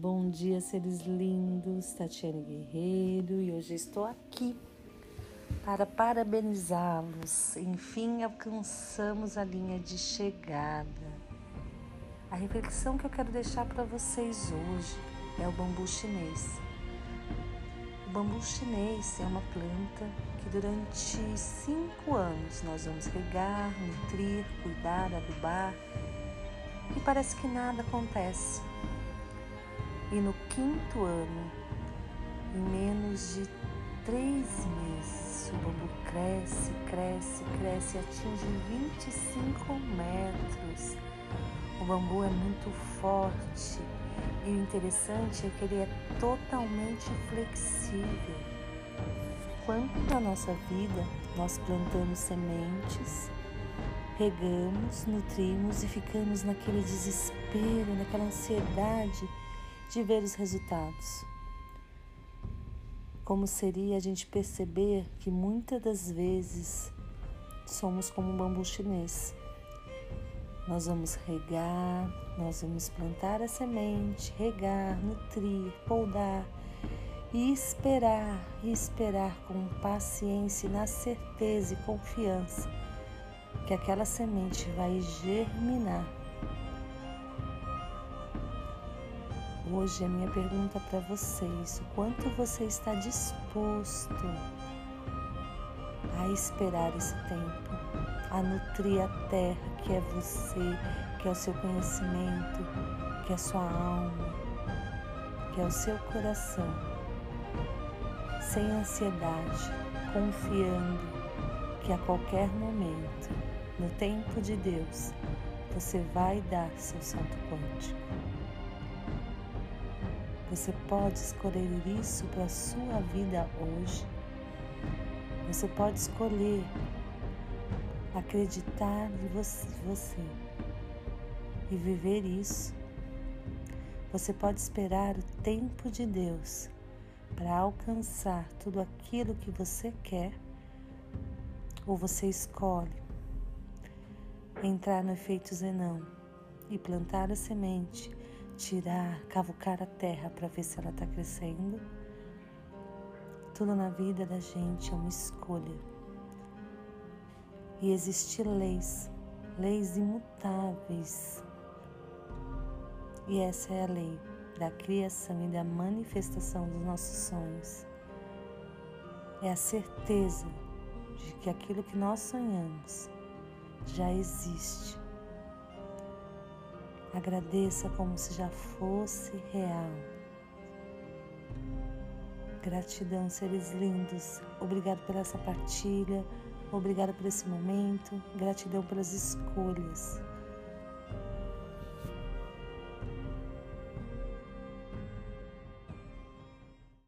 Bom dia, seres lindos, Tatiane Guerreiro, e hoje estou aqui para parabenizá-los. Enfim, alcançamos a linha de chegada. A reflexão que eu quero deixar para vocês hoje é o bambu chinês. O bambu chinês é uma planta que durante cinco anos nós vamos regar, nutrir, cuidar, adubar e parece que nada acontece. E no quinto ano, em menos de três meses, o bambu cresce, cresce, cresce atinge 25 metros. O bambu é muito forte e o interessante é que ele é totalmente flexível. Quando na nossa vida nós plantamos sementes, regamos, nutrimos e ficamos naquele desespero, naquela ansiedade de ver os resultados. Como seria a gente perceber que muitas das vezes somos como um bambu chinês. Nós vamos regar, nós vamos plantar a semente, regar, nutrir, poldar e esperar, e esperar com paciência na certeza e confiança que aquela semente vai germinar Hoje a minha pergunta para vocês: o quanto você está disposto a esperar esse tempo, a nutrir a terra que é você, que é o seu conhecimento, que é a sua alma, que é o seu coração, sem ansiedade, confiando que a qualquer momento, no tempo de Deus, você vai dar seu salto quântico. Você pode escolher isso para a sua vida hoje. Você pode escolher acreditar em você e viver isso. Você pode esperar o tempo de Deus para alcançar tudo aquilo que você quer, ou você escolhe entrar no efeito Zenão e plantar a semente tirar, cavucar a terra para ver se ela está crescendo. Tudo na vida da gente é uma escolha. E existem leis, leis imutáveis. E essa é a lei da criação e da manifestação dos nossos sonhos. É a certeza de que aquilo que nós sonhamos já existe Agradeça como se já fosse real. Gratidão, seres lindos. Obrigado por essa partilha. Obrigado por esse momento. Gratidão pelas escolhas.